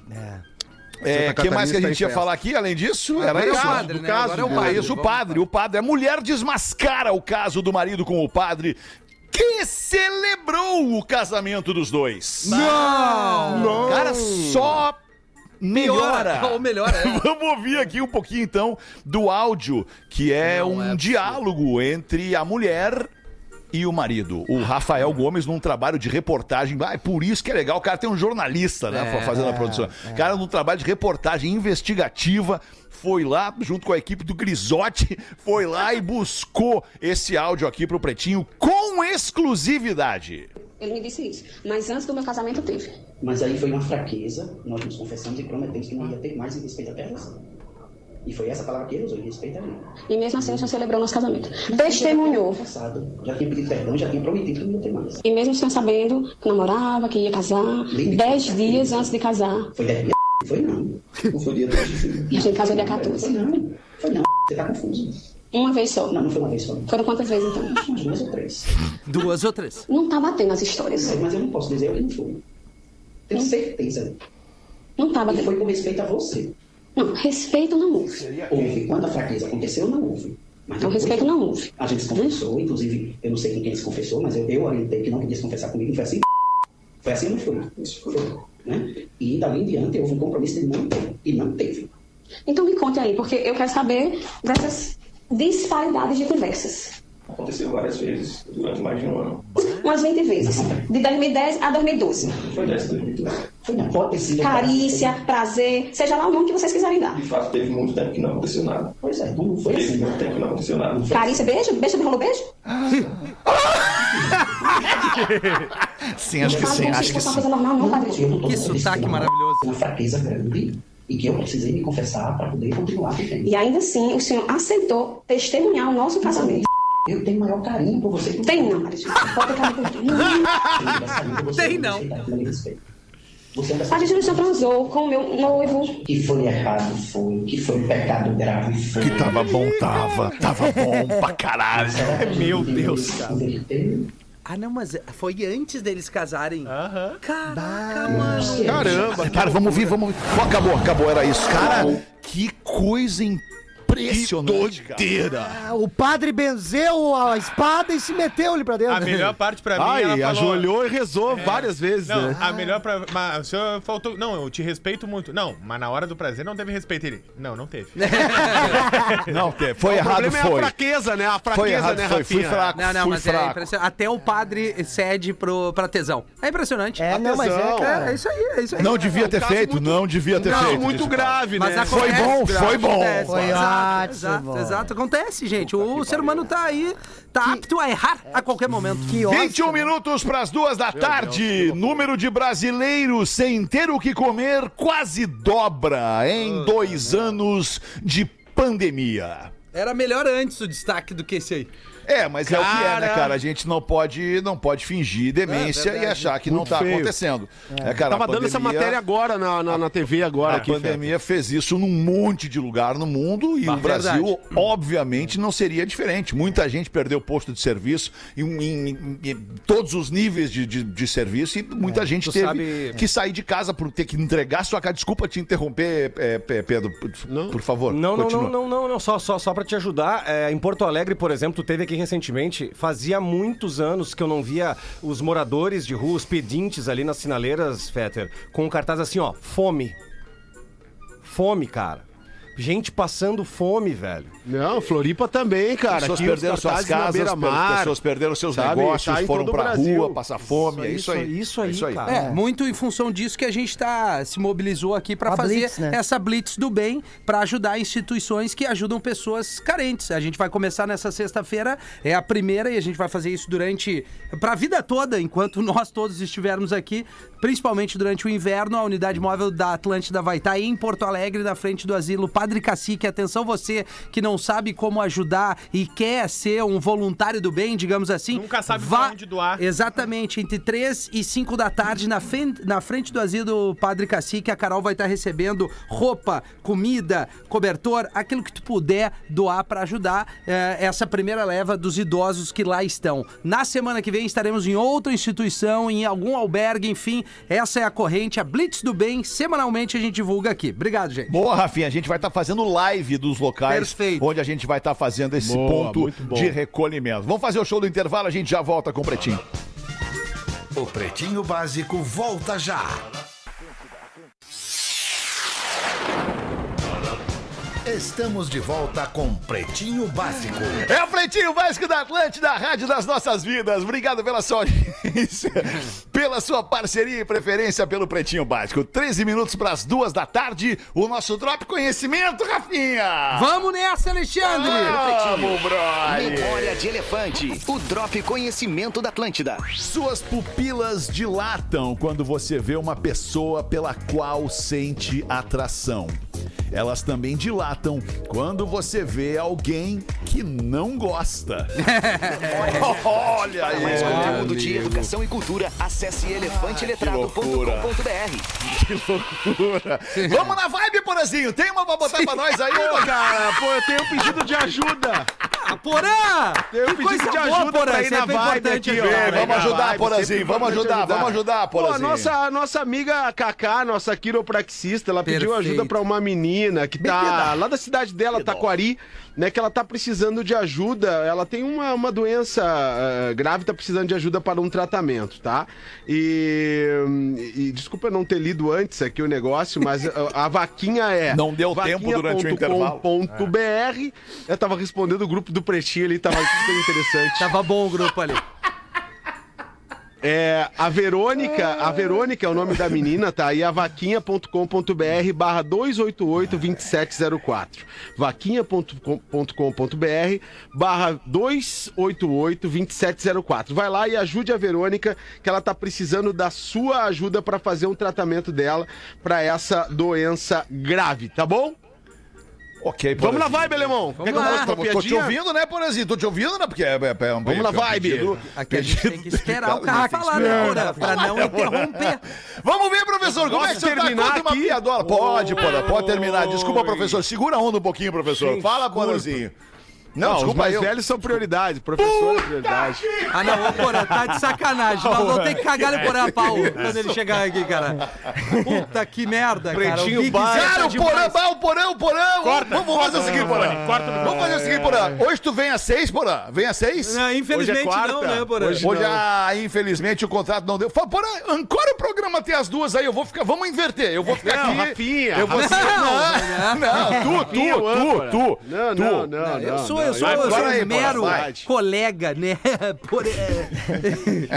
É, Santa que mais que a gente ia falar aqui, além disso? Era Agora é o isso? padre, do né? caso, Agora é o Era padre. isso, o padre. O padre. A mulher desmascara o caso do marido com o padre que celebrou o casamento dos dois. Não! Cara, só melhora. Ou melhor, é. Vamos ouvir aqui um pouquinho então do áudio, que é Não um é diálogo entre a mulher e o marido. O Rafael Gomes num trabalho de reportagem. Ah, é por isso que é legal. O cara tem um jornalista, né? É, fazendo a produção. O cara num trabalho de reportagem investigativa. Foi lá, junto com a equipe do Grisotti, foi lá e buscou esse áudio aqui pro Pretinho com exclusividade. Ele me disse isso. Mas antes do meu casamento teve. Mas aí foi uma fraqueza, nós nos confessamos e prometemos que não ia ter mais em respeito até você. E foi essa palavra que ele usou, em respeito a mim. E mesmo assim o senhor celebrou nosso casamento. Testemunhou. Confessado, já tinha pedido perdão, já tinha prometido que não ia ter mais. E mesmo o senhor sabendo que namorava, que ia casar, dez dias antes de casar. Foi 10 dias? Foi não. Não foi dia 10 de. E a gente casou dia Foi 14. não. Foi não. Você tá confuso. Uma vez só. Não, não foi uma vez só. Foram quantas vezes então? Umas duas ou três. Duas ou três. Não tá batendo as histórias. Mas eu não posso dizer que não foi. Tenho certeza. Não tá E batendo. foi com respeito a você. Não, respeito não houve. Houve. Quando a fraqueza aconteceu, não houve. Mas Então respeito não houve. A gente se confessou, inclusive, eu não sei com quem se confessou, mas eu, eu orientei que não podia se confessar comigo, foi assim? Foi assim ou não foi? Isso foi. Né? E dali em diante houve um compromisso de não ter. E não teve. Então me conte aí, porque eu quero saber dessas disparidades de conversas. Aconteceu várias vezes durante mais de um ano. Umas 20 vezes. De 2010 a 2012. Foi dessa 2012. Foi não, pode sido. Carícia, prazer, seja lá o nome que vocês quiserem dar. De fato, teve muito tempo que não aconteceu nada. Pois é, não foi assim. Teve muito tempo que não aconteceu nada. Carícia, beijo? Beijo do rolo beijo? Sim, acho que sim, acho que sim. coisa normal, não, Que sotaque maravilhoso. Uma fraqueza grande e que eu precisei me confessar para poder continuar vivendo. E ainda assim, o senhor aceitou testemunhar o nosso casamento. Eu tenho maior carinho por você. Tem não. Pode carinho por tem, não. Você é uma A gente não se transou com o meu noivo. que foi errado, foi. Que foi pecado grave, foi. Que tava bom, tava. Tava bom pra caralho. Meu Deus, cara. Ah, não, mas foi antes deles casarem. Aham. Caraca, mano. Caramba. Cara, vamos ouvir, vamos ouvir. Pô, acabou, acabou, era isso. Cara, que coisa impressionante, cara. Doideira. Ah, O padre benzeu a espada e se meteu ali pra dentro. A melhor parte pra mim, Ai, ela falou... ajoelhou e rezou várias vezes, Não, né? a melhor pra. Mas o senhor faltou. Não, eu te respeito muito. Não, mas na hora do prazer não teve respeito. Ele. Não, não teve. Não, te- foi o errado, problema é a foi. fraqueza, né? A fraqueza, Foi errado, né, foi. Fui Rafinha? fraco, Não, não, fui mas é fraco. impressionante. Até o padre cede pro, pra tesão. É impressionante. É, não, mas é. É, é isso aí, é isso aí. Não devia um ter feito, muito- não devia ter Não, feito. muito grave, Mas né? Foi bom, foi bom. Foi ótimo. Exato, exato. Acontece, gente. O ser humano tá aí, tá apto a errar a qualquer momento. Que ótimo. 21 minutos para as duas da tarde. Número de brasileiros sem ter o que comer quase dobra em dois anos de pandemia. Era melhor antes o destaque do que esse aí. É, mas é o que é, né, Cara. cara? A gente não pode, não pode fingir demência É, e achar que não Muito tá feio. acontecendo. É, cara, Tava a dando essa pandemia- matéria agora na, na, na TV agora A aqui, pandemia fez isso num monte de lugar no mundo e Bah, o Brasil, verdade. obviamente, não seria diferente. Muita gente perdeu posto de serviço em, em- em- em todos os níveis de, de, de serviço e muita gente tu teve sabe- que sair de casa por ter que entregar sua casa. Desculpa te interromper, é, Pe- Pedro, por, por favor. Não, não, não, não, não, não, só, só, só pra te ajudar. É, em Porto Alegre, por exemplo, teve aqui recentemente, fazia muitos anos que eu não via os moradores de rua, os pedintes ali nas sinaleiras, Fetter, com um cartaz assim, ó, fome. Fome, cara. Gente passando fome, velho. Não, Floripa também, cara. Pessoas Aqui perderam suas casas, pessoas perderam seus sabe? negócios, Tá foram pra Brasil. rua, passar fome, é isso aí. Isso aí, É isso aí. cara. É, muito em função disso que a gente tá, se mobilizou aqui para fazer blitz, né? essa blitz do bem, para ajudar instituições que ajudam pessoas carentes. A gente vai começar nessa sexta-feira, é a primeira e a gente vai fazer isso durante para a vida toda, enquanto nós todos estivermos aqui, principalmente durante o inverno. A unidade móvel da Atlântida vai estar em Porto Alegre, na frente do asilo Padre Cacique. Atenção você que não sabe como ajudar e quer ser um voluntário do bem, digamos assim. Nunca sabe vá... onde doar. Exatamente, entre 3 e 5 da tarde, na, fen- na frente do asilo do Padre Cacique, a Carol vai estar recebendo roupa, comida, cobertor, aquilo que tu puder doar para ajudar eh, essa primeira leva dos idosos que lá estão. Na semana que vem estaremos em outra instituição, em algum albergue, enfim, essa é a corrente, a Blitz do Bem, semanalmente a gente divulga aqui. Obrigado, gente. Boa, Rafinha, a gente vai estar fazendo live dos locais Perfeito. Onde a gente vai estar fazendo esse Boa, ponto de recolhimento. Vamos fazer o show do intervalo, a gente já volta com o Pretinho. O Pretinho Básico volta já. Estamos de volta com Pretinho Básico. É o Pretinho Básico da Atlântida, a rádio das nossas vidas. Obrigado pela sua audiência, pela sua parceria e preferência pelo Pretinho Básico. 13 minutos para as duas da tarde, o nosso Drop Conhecimento, Rafinha! Vamos nessa, Alexandre! Vamos, brother! Memória de Elefante, o Drop Conhecimento da Atlântida. Suas pupilas dilatam quando você vê uma pessoa pela qual sente atração. Elas também dilatam quando você vê alguém que não gosta. Olha Para aí! mais conteúdo de educação e cultura, acesse elefanteletrado.com.br. Que loucura! Vamos na vibe, Porazinho! Tem uma pra botar pra nós aí, ô, cara, pô, eu tenho um pedido de ajuda. Ah, Porã! Um Que coisa de boa, ajuda Porã, pra ir na é vibe importante aqui, ó. Vem, Vai vamos na ajudar, vibe, Porazinho, sempre vamos ajudar, vamos ajudar, Pô, a nossa, nossa amiga Cacá, nossa quiropraxista, ela pediu Perfeito. ajuda pra uma menina que tá lá da cidade dela, Taquari, né, que ela tá precisando de ajuda. Ela tem uma, uma doença eh, grave, tá precisando de ajuda para um tratamento, tá? E, e desculpa eu não ter lido antes aqui o negócio, mas a, a vaquinha é Não deu tempo durante o intervalo. .br. Eu tava respondendo o grupo do Pretinho ali, tava super interessante. Tava bom o grupo ali. É, a Verônica, a Verônica é o nome da menina, tá? aí a vaquinha.com.br barra 288-2704. Vaquinha.com.br barra 288-2704. Vai lá e ajude a Verônica, que ela tá precisando da sua ajuda para fazer um tratamento dela para essa doença grave, tá bom? Ok, Vamos na vibe, alemão. Quer que eu lá. faça uma Tô, tô te ouvindo, né, Porazinho? Tô te ouvindo, né? Porque é, é, é um Vamos na é vibe. pedido- Aqui a gente tem que esperar o cara que falar, né, Porã? Pra não interromper. Vamos ver, professor, como é que você tá? terminar Conta uma aqui? piadola. Pode, Porã, pode terminar. Desculpa, professor. Segura a onda um pouquinho, professor. Fala, Porazinho. Não, Não, os desculpa mais eu. velhos são prioridade. Professor é prioridade. Ah, não, ô Porã, tá de sacanagem. Nós vamos ter que cagar no Porã a pau quando ele chegar aqui, cara. Puta que merda, cara. Pretinho o Big básico. Zé Cara, tá o Porã, o Porã, o Porã. Corta, vamos, vamos fazer o seguinte, Porã. Corta o Vamos fazer o seguinte, Porã. Hoje tu vem às seis, Porã. Vem às seis? Não, infelizmente Hoje é quarta. não, né, Porã? Hoje Hoje, não. ah, infelizmente, o contrato não deu. Fala, Porã, ancora o programa até as duas aí. Eu vou ficar. Vamos inverter. Eu vou ficar Não, aqui. Rafinha, Eu vou Não, não, não, tu, o tu, tu, tu. Não, não, não, Eu sou, não. Eu sou, Vai, eu sou um aí, mero vai. colega, né? Por- é.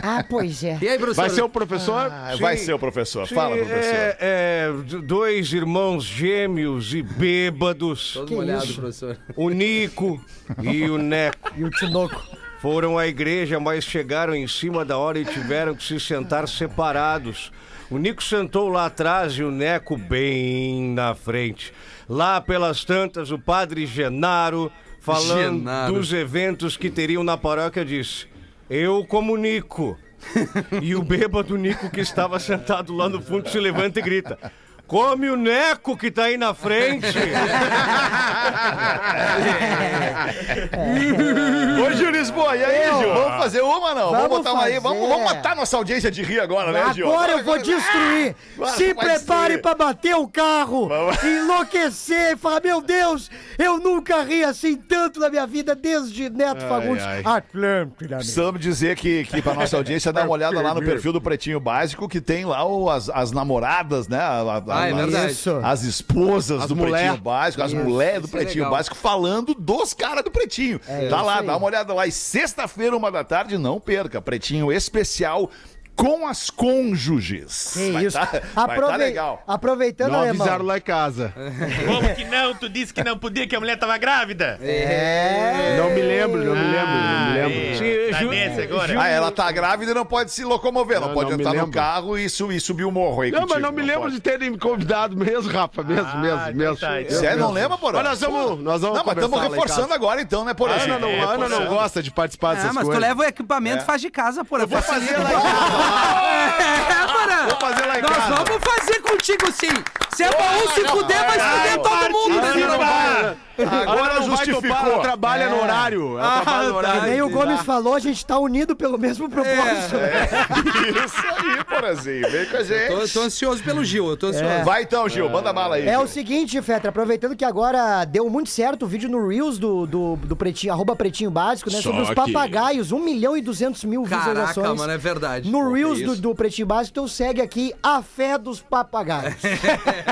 Ah, pois é. E aí, professor? Vai ser o professor? Ah, vai ser o professor. Fala, Sim, professor. É, é, dois irmãos gêmeos e bêbados, Todo molhado, professor. o Nico e o Neco. E o Tinoco. Foram à igreja, mas chegaram em cima da hora e tiveram que se sentar separados. O Nico sentou lá atrás e o Neco bem na frente. Lá pelas tantas, o padre Genaro, falando Genaro. dos eventos que teriam na paróquia, disse: Eu comunico. e o bêbado Nico, que estava sentado lá no fundo, se levanta e grita: Come o Neco que tá aí na frente! Ô, Gil Lisboa, e aí, Gil? Vamos fazer uma, não? Vamos, Vamos botar uma aí. Vamos, vamos matar nossa audiência de rir agora, né, Gil? Agora eu vou destruir. Vai, Se prepare destruir. pra bater o carro, Vamos. enlouquecer, falar, meu Deus, eu nunca ri assim tanto na minha vida desde Neto Fagundes. ai. Atlântida. Precisamos dizer que, que pra nossa audiência dar uma olhada lá no perfil do Pretinho Básico, que tem lá o- as, as namoradas, né? A- a- Ah, é verdade. Isso. As esposas As do mulher. Pretinho Básico, as mulheres do é Pretinho legal. Básico, falando dos caras do Pretinho. tá isso lá, dá uma olhada lá. E sexta-feira, uma da tarde, não perca. Pretinho especial com as cônjuges. Que vai isso. Tá, vai Aprove- tá legal. Aproveitando, Não alemão. avisaram lá em casa. Como que não? Tu disse que não podia, que a mulher tava grávida? É. Não me lembro, não me lembro, não me lembro. Sim, tá nesse agora? Ah, ela tá grávida e não pode se locomover, não, Não, pode não entrar no carro e, su- e subir o morro aí Não, mas contigo, não me lembro pode. de terem me convidado mesmo, Rafa. Mesmo, Ah, mesmo, então mesmo. tá, então. Sério, não lembra, Porã? Mas nós vamos, nós vamos Não, mas estamos reforçando agora então, né, Porã? A Ana não, Ana não gosta de participar Ah, dessas mas tu coisas. leva o equipamento e faz de casa, porra. Vou Facilita. fazer lá em casa. É, porra. Vou fazer lá em Nós casa. vamos fazer contigo sim. Se é pra um se fuder, vai se fuder todo mundo. né? Agora Ela justificou. ela trabalha no horário. Ela Ah, trabalha no tá. horário. Nem o Gomes falou, a gente tá unido pelo mesmo propósito. Isso aí, Porazinho. Vem com a gente. Tô, tô ansioso pelo Gil, eu tô ansioso. Vai então, Gil, manda bala aí. É Gil. o seguinte, Fetra, aproveitando que agora deu muito certo o vídeo no Reels do, do, do Pretinho, arroba Pretinho Básico, né? Só sobre os que- papagaios, 1 milhão e 200 mil Caraca, visualizações. mano, é verdade. No Reels do, do Pretinho Básico, então segue aqui a fé dos papagaios.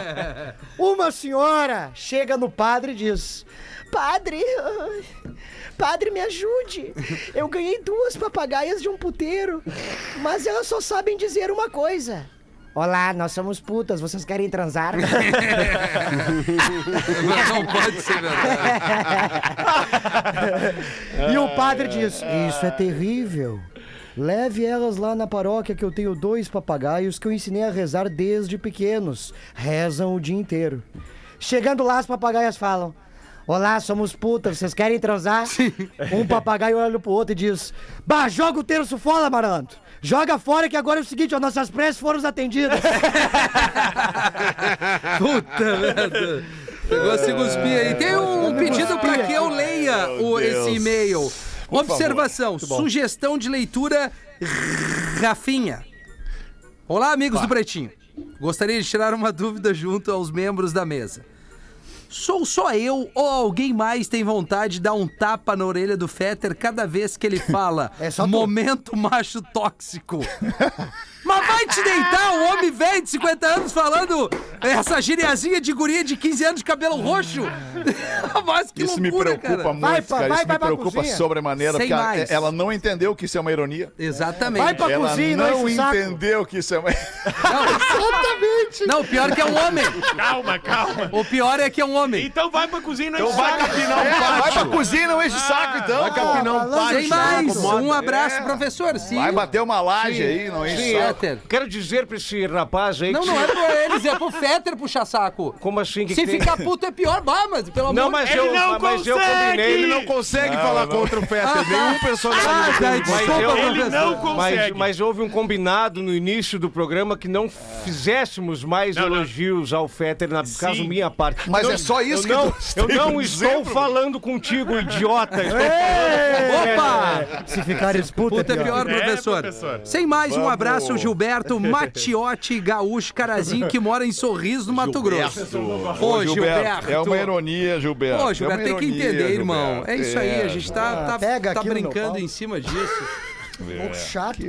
Uma senhora chega no padre e diz: Padre, padre, me ajude. Eu ganhei duas papagaias de um puteiro, mas elas só sabem dizer uma coisa. Olá, nós somos putas, vocês querem transar? Não pode ser verdade. e o padre diz: Isso é terrível. Leve elas lá na paróquia que eu tenho dois papagaios que eu ensinei a rezar desde pequenos. Rezam o dia inteiro. Chegando lá, as papagaias falam: Olá, somos putas, vocês querem transar? Um papagaio olha pro outro e diz: Bah, joga o terço fora, malandro. Joga fora que agora é o seguinte, ó, nossas preces foram atendidas. Puta merda. Pegou a se cuspir aí. Tem um pedido pra que eu leia o, esse e-mail. Observação, sugestão de leitura Rafinha. Olá, amigos do Pretinho. Gostaria de tirar uma dúvida junto aos membros da mesa. Sou só eu ou alguém mais tem vontade de dar um tapa na orelha do Fetter cada vez que ele fala É momento macho tóxico? Mas vai te deitar, um homem velho de 50 anos falando essa giriazinha de guria de 15 anos de cabelo roxo? Mas que Isso me loucura, preocupa cara. muito, Vai pra- cara. vai- Isso vai me preocupa sobremaneira, porque ela, mais. ela não entendeu que isso é uma ironia. Exatamente. Vai pra Ela cozinha, não não enche o saco. entendeu que isso é uma... Não, o pior é que é um homem. Calma, calma. O pior é que é um homem. Então vai pra cozinha e não Então enche vai o saco. capinar um É, vai pra cozinha e não enche o saco, então. Vai capinar um pátio. Sem mais. Um abraço, É. professor. Sim. Vai bater uma laje aí, não enche Sim, saco. Fetter. quero dizer pra esse rapaz aí Não, que... não é pra eles, é pro Fetter puxar saco. Como assim? Que Se que tem? ficar puto é pior, bah, mas pelo amor Não, de mas Ele eu, não mas eu consegue! combinei. Ele não consegue falar contra o Fetter. Nenhum personagem. Ah, tá, Mas desculpa, eu- Ele professor. não Mas, consegue. mas houve um combinado no início do programa que não fizéssemos mais Não, não. elogios ao Fetter, na caso minha parte. Mas Não, é só isso eu que não, Eu não estou falando contigo, idiota. Estou Opa! Se ficar disputa, Puta é pior, É, professor. Sem mais, um abraço Gilberto Matiotti Gaúcho Carazinho, que mora em Sorriso, no Mato Grosso. Ô, Gilberto. É uma ironia, Gilberto. É Gilberto, uma tem que ironia, entender, irmão. Gilberto. É isso aí, a gente tá, tá, pega tá meu brincando em cima disso. Um pouco chato.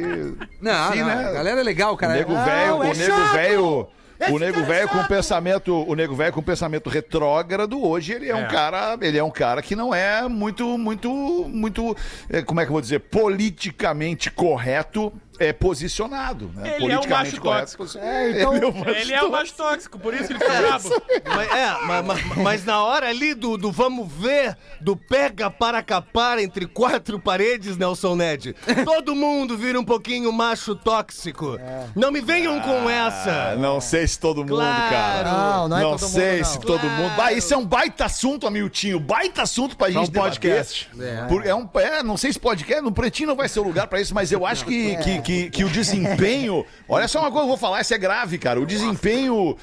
Não, Sim, não, né? a galera é legal, O cara. nego Não, velho, é o nego velho. Esse O nego é velho com pensamento, o nego velho com pensamento retrógrado hoje ele é, um cara, ele é um cara que não é muito muito muito, eh, como é que eu vou dizer, politicamente correto é posicionado, né? Ele é um politicamente macho tóxico. É, então, Ele é um macho Ele é o mais tóxico, por isso ele fica bravo. Mas, é, mas, mas- mas na hora ali do, do vamos ver, do pega para capar entre quatro paredes, Nelson Ned, todo mundo vira um pouquinho macho tóxico. Não me venham com Ah, essa. não sei se todo mundo, Claro. cara. Não, não é todo mundo, sei não. se todo mundo. Bah, isso é um baita assunto, Amiltinho. Baita assunto pra gente um podcast. debater. Por- É. um, é, não sei se podcast, no Pretinho não vai ser o lugar pra isso, mas eu acho que, que, que, que o desempenho. Olha só uma coisa que eu vou falar, isso é grave, cara. O desempenho.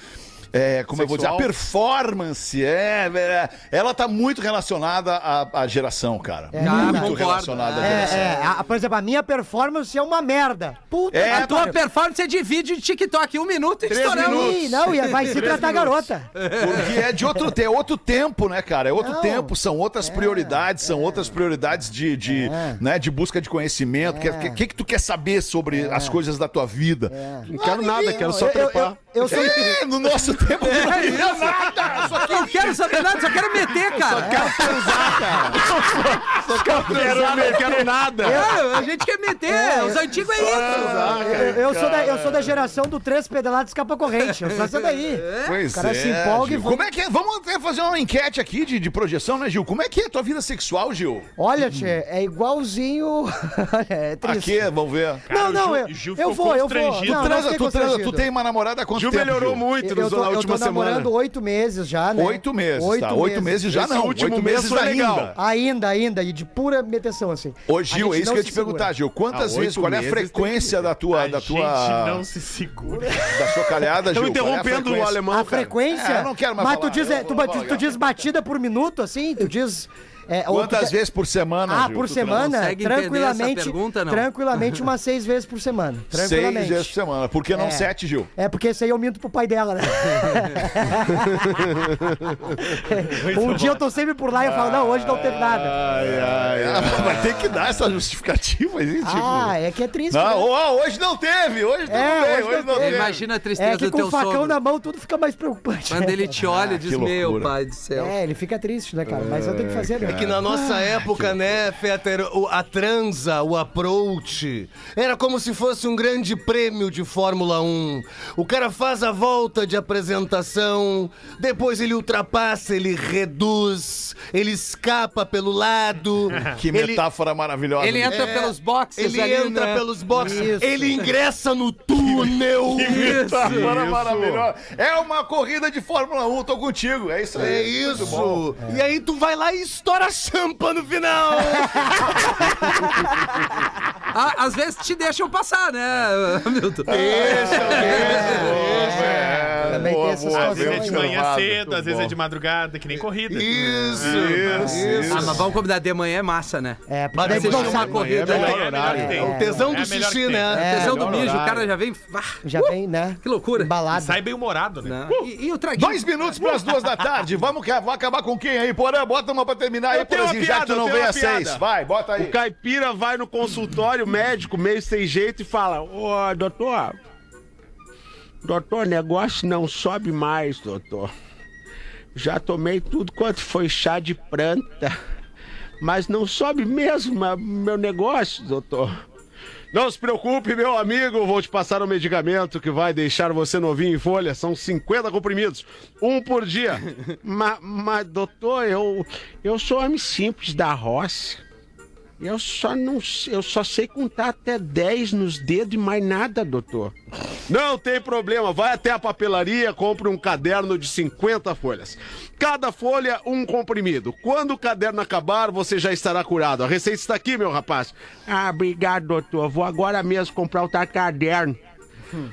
É, como eu vou dizer, a Sexual. performance, é, é, ela tá muito relacionada à, à geração, cara. É, muito concordo. relacionada à É, geração. é, a- por exemplo, a minha performance é uma merda. Puta É, A tua performance é de vídeo de TikTok, um minuto e estouramos. Ih, não, e vai se tratar garota. Porque é de outro, é outro tempo, né, cara? É outro Não. tempo, são outras prioridades, são outras prioridades de, de, É. né, de busca de conhecimento. O que, que, que tu quer saber sobre as coisas da tua vida? Não quero nada, quero só Eu, eu, trepar. eu, eu sou. É, no nosso tempo tu não queria nada. Só Não quero saber nada, só quero meter, cara. Quero, não quero nada. É, a gente quer meter. Os antigos é isso. Eu, eu sou da, eu sou da geração do três pedalados escapa corrente. Eu sou essa daí. Pois O cara é, se empolga e vai- Como é que é? Vamos até fazer uma enquete aqui de, de projeção, né, Gil? Como é que é a tua vida sexual, Gil? Olha, tchê, é igualzinho. é triste. Aqui, vamos ver. Cara, não, não, Gil- eu, Gil eu vou, eu vou. Não, Tu não transa, tu, transa, tu tem uma namorada quanto Gil tempo, melhorou Gil? muito Eu nos- tô, na eu tô última semana. namorando oito meses já, né? Oito meses, tá? Oito meses já Esse não. último Oito mês meses foi ainda. legal. Ainda, ainda, e de pura meteção, assim. Ô, A Gil, gente é isso que eu te perguntar. Gil. Quantas Ah, vezes, oito qual é a meses frequência da tua, A da gente tua, não se segura. da sua calhada, Gil? Estão é interrompendo o alemão, A frequência? É, eu não quero mais Mas falar, tu eu é, tu diz batida por minuto, assim? Tu diz. É, Quantas quer- vezes por semana, Ah, Gil? por semana? Tranquilamente. essa pergunta, não? Tranquilamente, umas seis vezes por semana. Seis vezes por semana. Por que não É. sete, Gil? É porque esse aí eu minto pro pai dela, né? um dia eu tô sempre por lá e eu falo, não, hoje não teve nada. Ai, ai, ai. Vai ter que dar essa justificativa aí, tipo... Ah, é que é triste. Não, né? ó, hoje não teve, hoje tudo É, bem, hoje hoje não não teve. teve. Imagina a tristeza É que do com teu o facão sogro. na mão tudo fica mais preocupante. Quando ele te olha e diz, meu pai do céu. É, ele fica triste, né, cara? Mas eu tenho que fazer, né? Que na nossa época, né, Fetter, a transa, o approach, era como se fosse um grande prêmio de Fórmula 1. O cara faz a volta de apresentação, depois ele ultrapassa, ele reduz, ele escapa pelo lado. Que ele- metáfora maravilhosa. Ele entra É, pelos boxes Ele ali, entra né? pelos boxes, Isso. ele ingressa no túnel. Metáfora maravilhosa. É uma corrida de Fórmula 1, tô contigo, é isso aí. É isso. E aí tu vai lá e estoura a champa no final. Ah, às vezes te deixam passar, né, Milton? É, Também tem boa, essa boa, situação Às vezes é de manhã cedo, às vezes é de madrugada, que nem corrida. Isso. Isso, Ah, mas vamos combinar, de manhã é massa, né? É, porque Mas daí não chama sabe. uma corrida. É, né? é. É o tesão É do xixi, né? Tesão do mijo, o cara já vem. Já vem, né? que loucura. Embalado. Sai bem humorado, né? Né? E, o traguinho? Dois minutos para as duas da tarde. Vamos acabar com quem aí? Porã, bota uma pra terminar aí, Porãzinho, já que tu não uma piada. seis. Vai, bota aí. O caipira vai no consultório médico, meio sem jeito, e fala: Ô, doutor, doutor, negócio não sobe mais, doutor. Já tomei tudo quanto foi chá de planta, mas não sobe mesmo meu negócio, doutor. Não se preocupe, meu amigo, vou te passar um medicamento que vai deixar você novinho em folha. São 50 comprimidos, um por dia. mas, mas, doutor, eu, eu sou homem simples da roça. Eu só não eu só sei contar até 10 nos dedos e mais nada, doutor. Não tem problema, vai até a papelaria, compre um caderno de 50 folhas. Cada folha, um comprimido. Quando o caderno acabar, você já estará curado. A receita está aqui, meu rapaz. Ah, obrigado, doutor. Vou agora mesmo comprar outro caderno.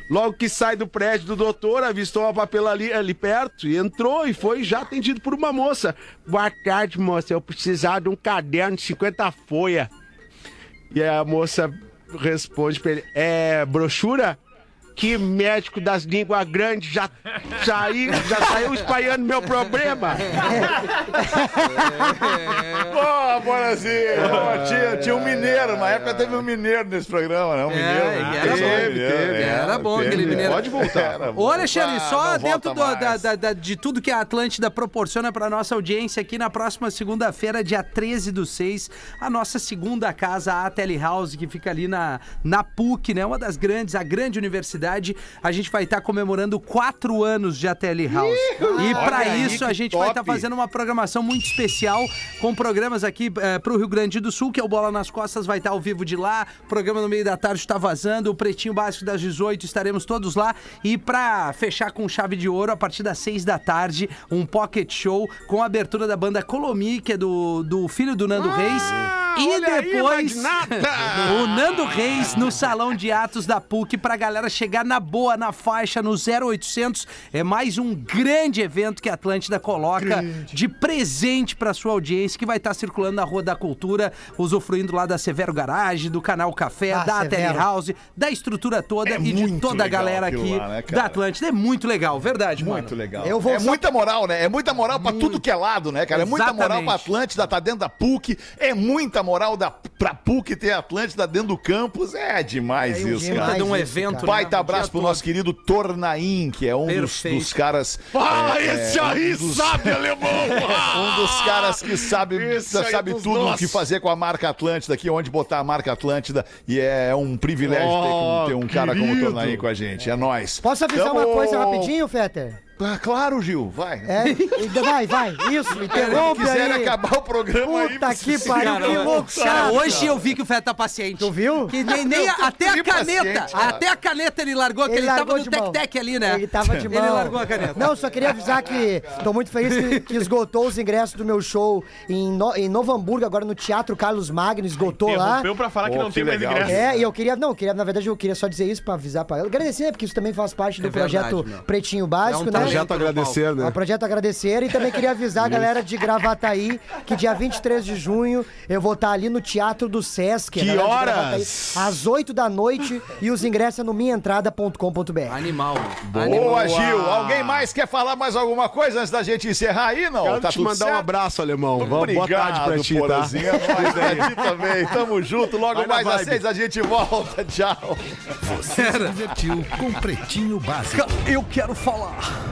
Logo que sai do prédio do doutor, avistou uma papelaria ali perto e entrou e foi já atendido por uma moça. Boa tarde, moça. Eu precisava de um caderno de 50 folhas. E a moça responde pra ele: É brochura? Que médico das línguas grandes já saiu, já saiu espalhando meu problema. Pô, Borazinho! Pô, tinha, tinha um mineiro, na época teve um mineiro nesse programa, né? Um mineiro. É, era Teve, bom, mineiro, teve, é, era bom aquele mineiro. Pode voltar. Era bom. Ô, Alexandre, Ah, só dentro do- da- da- da- de tudo que a Atlântida proporciona para nossa audiência aqui na próxima segunda-feira, dia 13 do 6, a nossa segunda casa, a Telehouse, que fica ali na, na PUC, né? Uma das grandes, a grande universidade. A gente vai estar comemorando quatro anos de ATL House. E para Olha aí, isso, a gente vai estar top. fazendo uma programação muito especial com programas aqui eh, pro Rio Grande do Sul, que é o Bola nas Costas, vai estar ao vivo de lá. Programa no meio da tarde está vazando. O Pretinho Básico das 18, estaremos todos lá. E pra fechar com chave de ouro, a partir das 6 da tarde, um pocket show com a abertura da banda Colomi, que é do, do filho do Nando Reis. E aí, depois, magnata! o Nando Reis no Salão de Atos da PUC pra galera chegar na boa, na faixa, no 0800. É mais um grande evento que a Atlântida coloca de presente pra sua audiência, que vai estar circulando na Rua da Cultura, usufruindo lá da Severo Garage, do Canal Café, Ah, da Severo. Telehouse, da estrutura toda É e de muito toda a galera aqui lá, né, da Atlântida. É muito legal, verdade, Muito mano. legal. Eu vou é só- muita moral, né? É muita moral pra tudo que é lado, né, cara? É muita moral Exatamente. pra Atlântida, tá dentro da PUC. É muita moral da, pra PUC ter Atlântida dentro do campus. É demais É isso, cara. de um evento, cara. né? Abraço pro nosso querido Tornaim, que é um dos, dos caras. Ah, é, esse é, aí um dos- sabe, alemão! Um dos caras que sabe, Esse é sabe tudo o que fazer com a marca Atlântida aqui, onde botar a marca Atlântida. E é um privilégio ter, Oh, ter um cara como o querido. Tornaim com a gente. É nóis. Posso avisar Tamo- uma coisa rapidinho, Fetter? Ah, claro, Gil, vai. É, vai, vai, isso, interrompe quiserem aí. acabar o programa aí. Puta que vocês- pariu, que Cara, louco Cara, chato. hoje eu vi que o Feta tá paciente. Tu viu? Que nem, nem Eu tô até a caneta, paciente, cara. até a caneta ele largou, que ele, tava no tec-tec ali, né? Ele tava de mão. Ele largou a caneta. Não, só queria avisar que tô muito feliz que, que esgotou os ingressos do meu show em, no, em Novo Hamburgo, agora no Teatro Carlos Magno, esgotou lá. Interrompeu pra falar que Pô, não que tem mais legal, ingresso. É, e eu queria, não, queria, na verdade, eu queria só dizer isso pra avisar pra ela. Agradecer, né, porque isso também faz parte do É verdade, projeto meu. Pretinho Básico, É né? Projeto agradecer, É né? um projeto agradecer e também queria avisar a galera de Gravataí que dia 23 de junho eu vou estar ali no Teatro do Sesc. Que horas? Às 8 da noite e os ingressos é no minhaentrada.com.br. Animal. Boa, Gil. Alguém mais quer falar mais alguma coisa antes da gente encerrar aí? Não, Quero tá te tudo mandar um certo? abraço, alemão. Boa Obrigado, tarde pra ti, tá? É pra ti também. Tamo junto. Logo Vai mais às seis a gente volta. Tchau. Você se divertiu com Pretinho Básico. Eu quero falar.